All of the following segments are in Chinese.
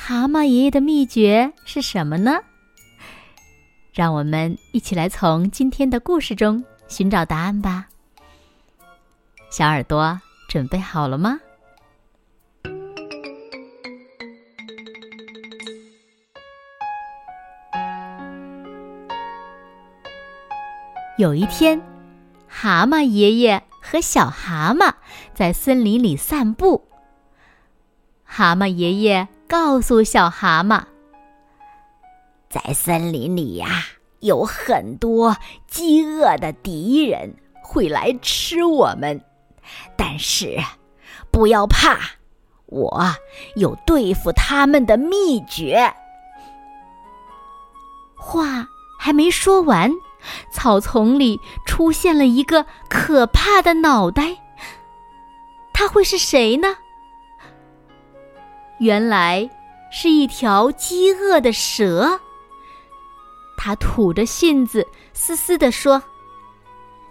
蛤蟆爷爷的秘诀是什么呢？让我们一起来从今天的故事中寻找答案吧。小耳朵准备好了吗？有一天，蛤蟆爷爷和小蛤蟆在森林里散步。蛤蟆爷爷。告诉小蛤蟆，在森林里呀，有很多饥饿的敌人会来吃我们，但是不要怕，我有对付他们的秘诀。话还没说完，草丛里出现了一个可怕的脑袋，他会是谁呢？原来是一条饥饿的蛇。它吐着信子，嘶嘶地说：“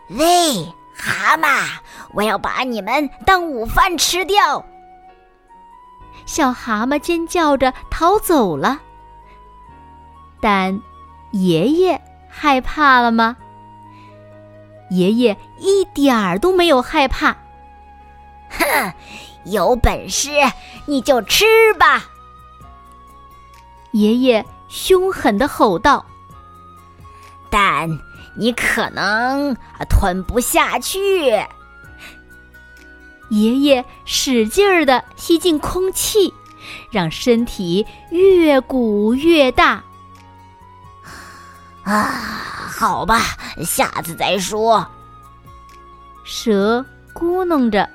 喂，蛤蟆，我要把你们当午饭吃掉！”小蛤蟆尖叫着逃走了。但爷爷害怕了吗？爷爷一点儿都没有害怕。哼！有本事你就吃吧！爷爷凶狠的吼道。但你可能吞不下去。爷爷使劲儿的吸进空气，让身体越鼓越大。啊，好吧，下次再说。蛇咕哝着。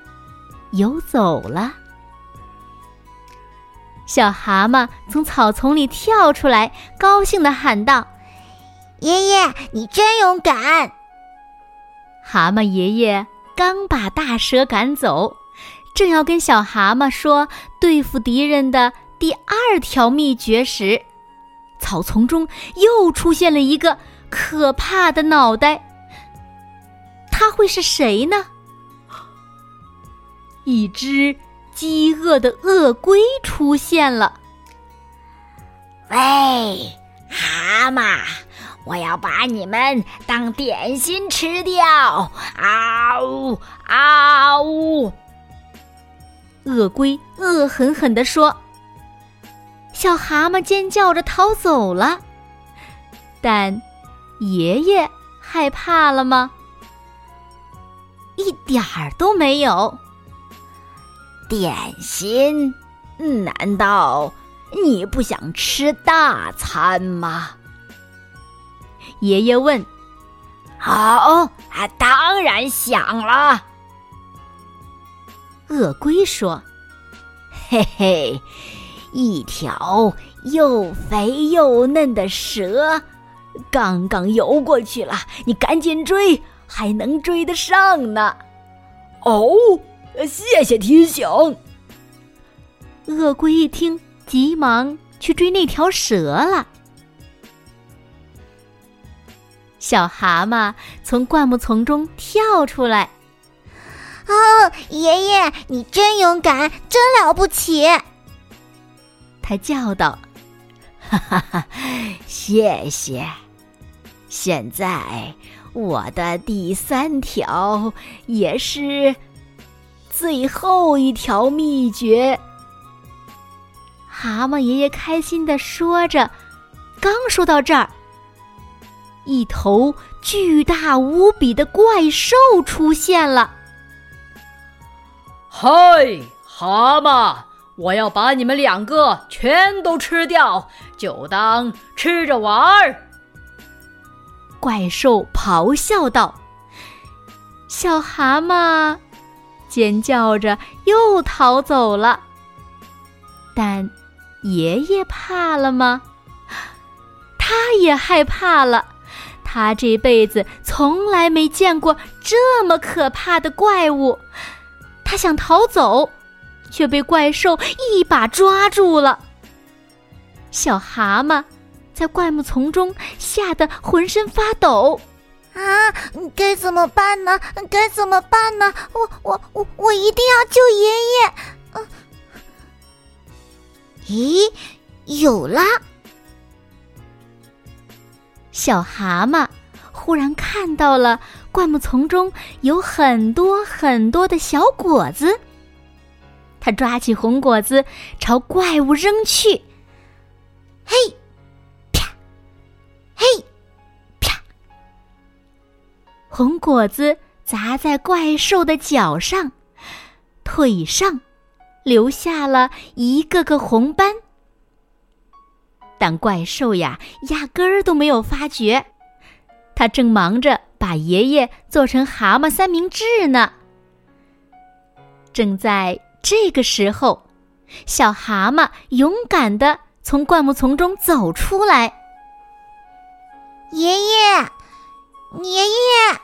游走了。小蛤蟆从草丛里跳出来，高兴的喊道：“爷爷，你真勇敢！”蛤蟆爷爷刚把大蛇赶走，正要跟小蛤蟆说对付敌人的第二条秘诀时，草丛中又出现了一个可怕的脑袋。他会是谁呢？一只饥饿的鳄龟出现了。喂，蛤蟆，我要把你们当点心吃掉！啊呜啊呜！鳄龟恶狠狠地说。小蛤蟆尖叫着逃走了。但爷爷害怕了吗？一点儿都没有。点心？难道你不想吃大餐吗？爷爷问。好啊，当然想了。鳄龟说：“嘿嘿，一条又肥又嫩的蛇，刚刚游过去了，你赶紧追，还能追得上呢。”哦。谢谢提醒。鳄龟一听，急忙去追那条蛇了。小蛤蟆从灌木丛中跳出来，“哦，爷爷，你真勇敢，真了不起！”他叫道，“哈哈哈，谢谢。现在我的第三条也是。”最后一条秘诀，蛤蟆爷爷开心的说着。刚说到这儿，一头巨大无比的怪兽出现了。嗨，蛤蟆，我要把你们两个全都吃掉，就当吃着玩儿。怪兽咆哮道：“小蛤蟆。”尖叫着又逃走了，但爷爷怕了吗？他也害怕了。他这辈子从来没见过这么可怕的怪物。他想逃走，却被怪兽一把抓住了。小蛤蟆在灌木丛中吓得浑身发抖。啊，该怎么办呢？该怎么办呢？我我我我一定要救爷爷！嗯，咦，有啦！小蛤蟆忽然看到了灌木丛中有很多很多的小果子，他抓起红果子朝怪物扔去。嘿，啪，嘿。红果子砸在怪兽的脚上、腿上，留下了一个个红斑。但怪兽呀，压根儿都没有发觉，他正忙着把爷爷做成蛤蟆三明治呢。正在这个时候，小蛤蟆勇敢的从灌木丛中走出来。爷爷。爷爷，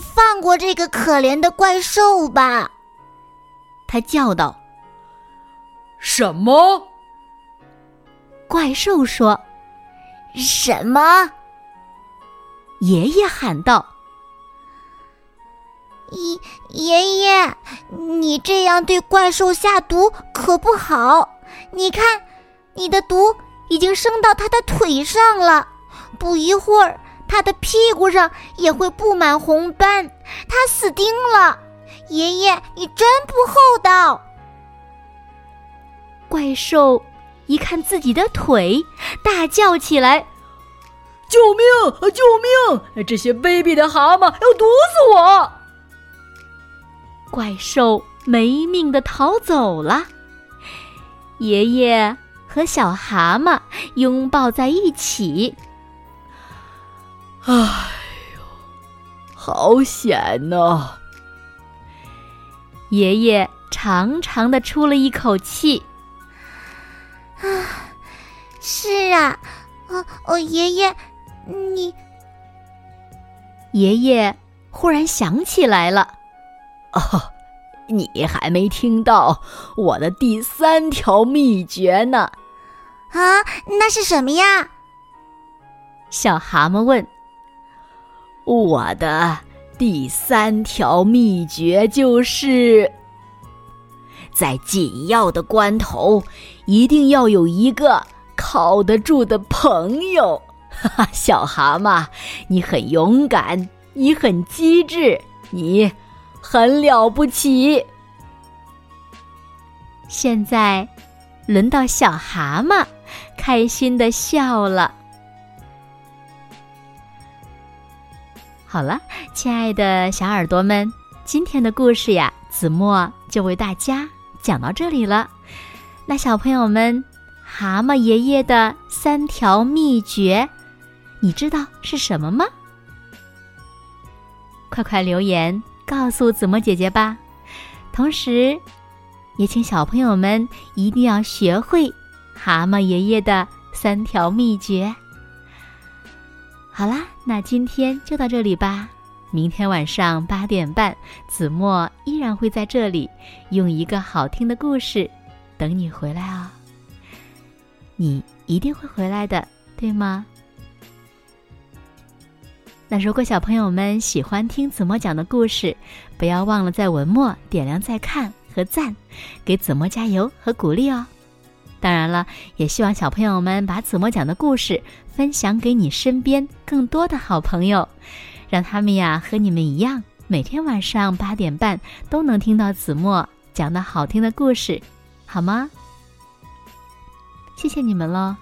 放过这个可怜的怪兽吧！他叫道。什么？怪兽说。什么？爷爷喊道。爷爷爷，你这样对怪兽下毒可不好。你看，你的毒已经升到他的腿上了，不一会儿。他的屁股上也会布满红斑，他死定了！爷爷，你真不厚道！怪兽一看自己的腿，大叫起来：“救命！救命！这些卑鄙的蛤蟆要毒死我！”怪兽没命的逃走了。爷爷和小蛤蟆拥抱在一起。哎呦，好险呐！爷爷长长的出了一口气。啊，是啊，哦哦，爷爷，你……爷爷忽然想起来了。哦，你还没听到我的第三条秘诀呢？啊，那是什么呀？小蛤蟆问。我的第三条秘诀就是，在紧要的关头，一定要有一个靠得住的朋友。哈哈，小蛤蟆，你很勇敢，你很机智，你很了不起。现在，轮到小蛤蟆开心的笑了。好了，亲爱的小耳朵们，今天的故事呀，子墨就为大家讲到这里了。那小朋友们，蛤蟆爷爷的三条秘诀，你知道是什么吗？快快留言告诉子墨姐姐吧。同时，也请小朋友们一定要学会蛤蟆爷爷的三条秘诀。好啦，那今天就到这里吧。明天晚上八点半，子墨依然会在这里，用一个好听的故事等你回来哦。你一定会回来的，对吗？那如果小朋友们喜欢听子墨讲的故事，不要忘了在文末点亮再看和赞，给子墨加油和鼓励哦。当然了，也希望小朋友们把子墨讲的故事分享给你身边更多的好朋友，让他们呀和你们一样，每天晚上八点半都能听到子墨讲的好听的故事，好吗？谢谢你们喽。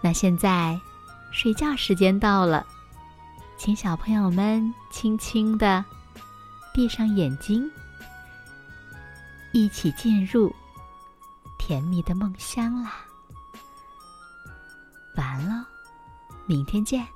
那现在睡觉时间到了，请小朋友们轻轻的闭上眼睛，一起进入。甜蜜的梦乡啦，晚安喽，明天见。